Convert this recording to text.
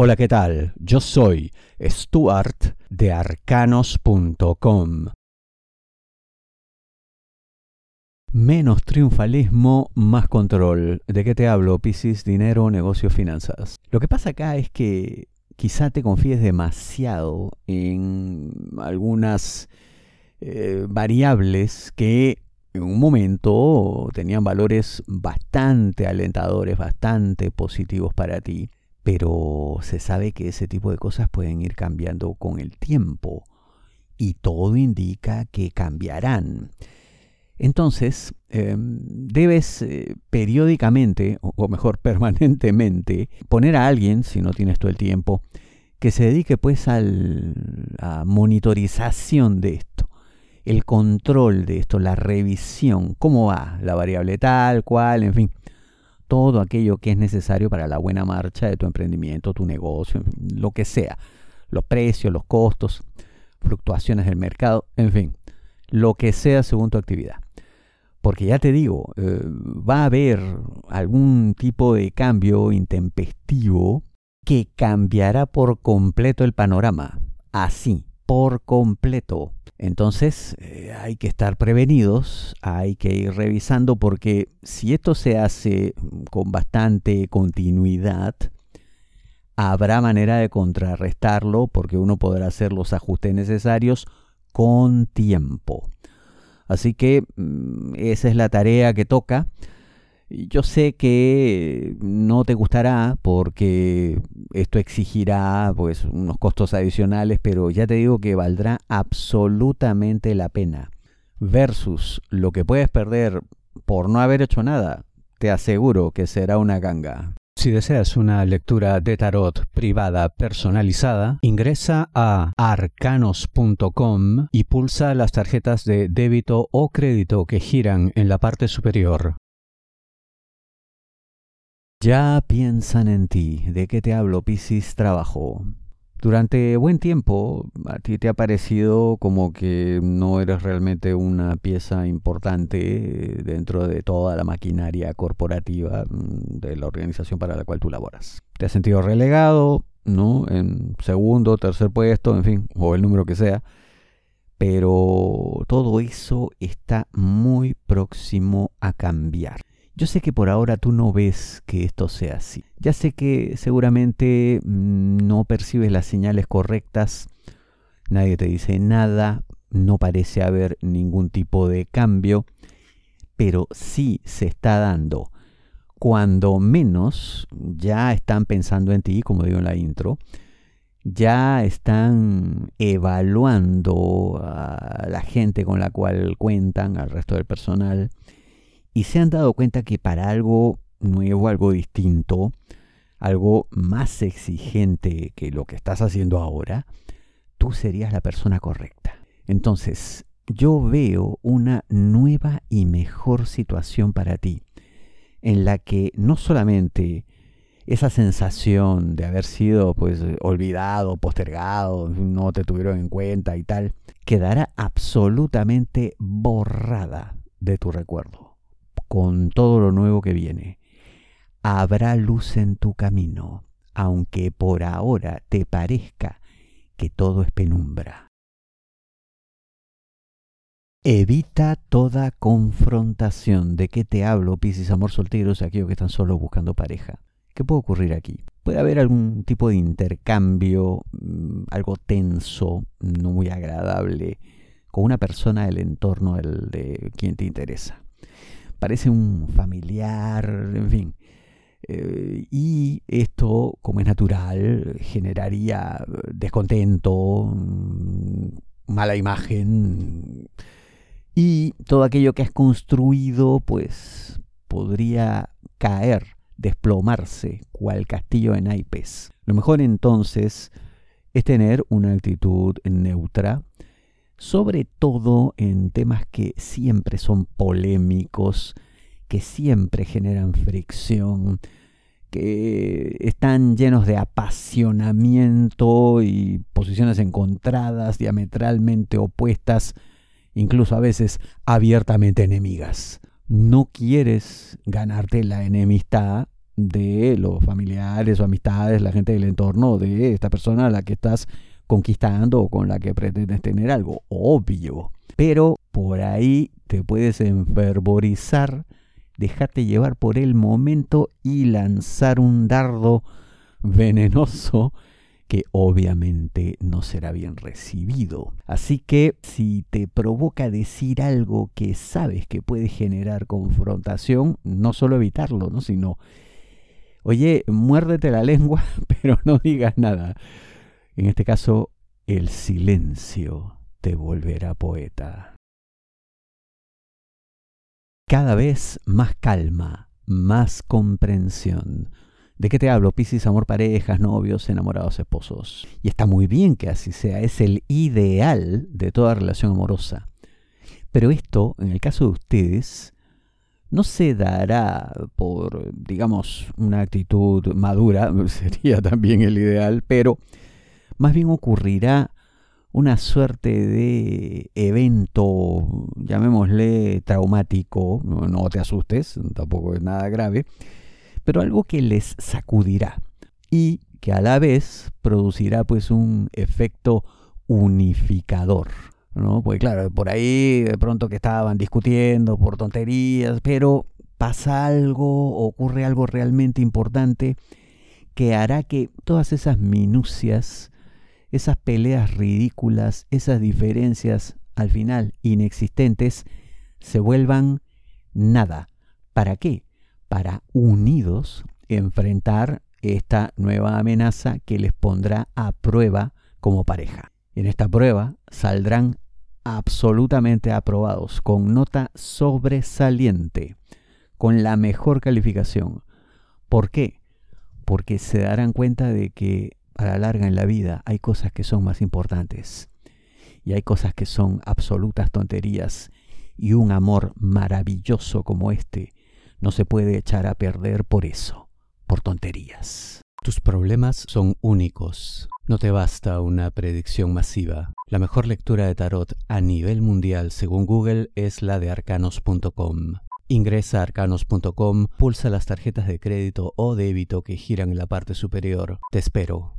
Hola, ¿qué tal? Yo soy Stuart de arcanos.com. Menos triunfalismo, más control. ¿De qué te hablo? Piscis, dinero, negocios, finanzas. Lo que pasa acá es que quizá te confíes demasiado en algunas eh, variables que en un momento tenían valores bastante alentadores, bastante positivos para ti pero se sabe que ese tipo de cosas pueden ir cambiando con el tiempo y todo indica que cambiarán. Entonces, em, debes eh, periódicamente, o mejor permanentemente, poner a alguien, si no tienes todo el tiempo, que se dedique pues a la monitorización de esto, el control de esto, la revisión, cómo va la variable tal, cual, en fin todo aquello que es necesario para la buena marcha de tu emprendimiento, tu negocio, lo que sea. Los precios, los costos, fluctuaciones del mercado, en fin, lo que sea según tu actividad. Porque ya te digo, eh, va a haber algún tipo de cambio intempestivo que cambiará por completo el panorama. Así, por completo. Entonces eh, hay que estar prevenidos, hay que ir revisando porque si esto se hace con bastante continuidad, habrá manera de contrarrestarlo porque uno podrá hacer los ajustes necesarios con tiempo. Así que mm, esa es la tarea que toca. Yo sé que no te gustará porque esto exigirá pues unos costos adicionales, pero ya te digo que valdrá absolutamente la pena. Versus lo que puedes perder por no haber hecho nada, te aseguro que será una ganga. Si deseas una lectura de tarot privada personalizada, ingresa a arcanos.com y pulsa las tarjetas de débito o crédito que giran en la parte superior. Ya piensan en ti. ¿De qué te hablo, Piscis? Trabajo. Durante buen tiempo a ti te ha parecido como que no eres realmente una pieza importante dentro de toda la maquinaria corporativa mm, de la organización para la cual tú laboras. Te has sentido relegado, ¿no? En segundo, tercer puesto, en fin, o el número que sea. Pero todo eso está muy próximo a cambiar. Yo sé que por ahora tú no ves que esto sea así. Ya sé que seguramente mm, no percibes las señales correctas, nadie te dice nada, no parece haber ningún tipo de cambio, pero sí se está dando. Cuando menos ya están pensando en ti, como digo en la intro, ya están evaluando a la gente con la cual cuentan, al resto del personal, y se han dado cuenta que para algo nuevo, algo distinto, algo más exigente que lo que estás haciendo ahora, tú serías la persona correcta. Entonces, yo veo una nueva y mejor situación para ti, en la que no solamente esa sensación de haber sido pues olvidado, postergado, no te tuvieron en cuenta y tal, quedará absolutamente borrada de tu recuerdo con todo lo nuevo que viene. Habrá luz en tu camino, aunque por ahora te parezca que todo es penumbra. Evita toda confrontación. ¿De qué te hablo, Piscis, amor solteros, aquellos que están solo buscando pareja? ¿Qué puede ocurrir aquí? Puede haber algún tipo de intercambio, mm, algo tenso, no muy agradable, con una persona del entorno de quien te interesa parece un familiar, en fin. Eh, y esto, como es natural, generaría descontento, mm, mala imagen y todo aquello que has construido, pues podría caer, desplomarse, cual castillo en naipes. Lo mejor entonces es tener una actitud neutra, sobre todo en temas que siempre son polémicos, que siempre generan fricción, que están llenos de apasionamiento y posiciones encontradas, diametralmente opuestas, incluso a veces abiertamente enemigas. No quieres ganarte la enemistad de los familiares o amistades, la gente del entorno de esta persona a la que estás conquistando o con la que pretendes tener algo, obvio. Pero por ahí te puedes enfervorizar, dejarte llevar por el momento y lanzar un dardo venenoso que obviamente no será bien recibido. Así que si te provoca decir algo que sabes que puede generar confrontación, no solo evitarlo, ¿no? sino, oye, muérdete la lengua, pero no digas nada. En este caso, el silencio te volverá poeta. Cada vez más calma, más comprensión ¿De qué te hablo? Piscis, amor, parejas, novios, enamorados, esposos. Y está muy bien que así sea, es el ideal de toda relación amorosa. Pero esto, en el caso de ustedes, no se dará por, digamos, una actitud madura, sería también el ideal, pero más bien ocurrirá una suerte de evento, llamémosle traumático, no, te asustes, tampoco es nada grave, pero algo que les sacudirá y que a la vez producirá pues un efecto unificador. ¿no? Porque claro, por ahí de pronto que estaban discutiendo por tonterías, pero pasa algo, ocurre algo realmente importante que hará que todas esas minucias, esas peleas ridículas, esas diferencias al final inexistentes, se vuelvan nada. ¿Para qué? para unidos enfrentar esta nueva amenaza que les pondrá a prueba como pareja. En esta prueba saldrán absolutamente aprobados, con nota sobresaliente, con la mejor calificación. ¿Por qué? Porque se darán cuenta de que a la larga en la vida hay cosas que son más importantes y hay cosas que son absolutas tonterías y un amor maravilloso como este no se puede echar a perder por eso, por tonterías. Tus problemas son únicos. No te basta una predicción masiva. La mejor lectura de tarot a nivel mundial, según Google, es la de arcanos.com. Ingresa a arcanos.com, pulsa las tarjetas de crédito o débito que giran en la parte superior. Te espero.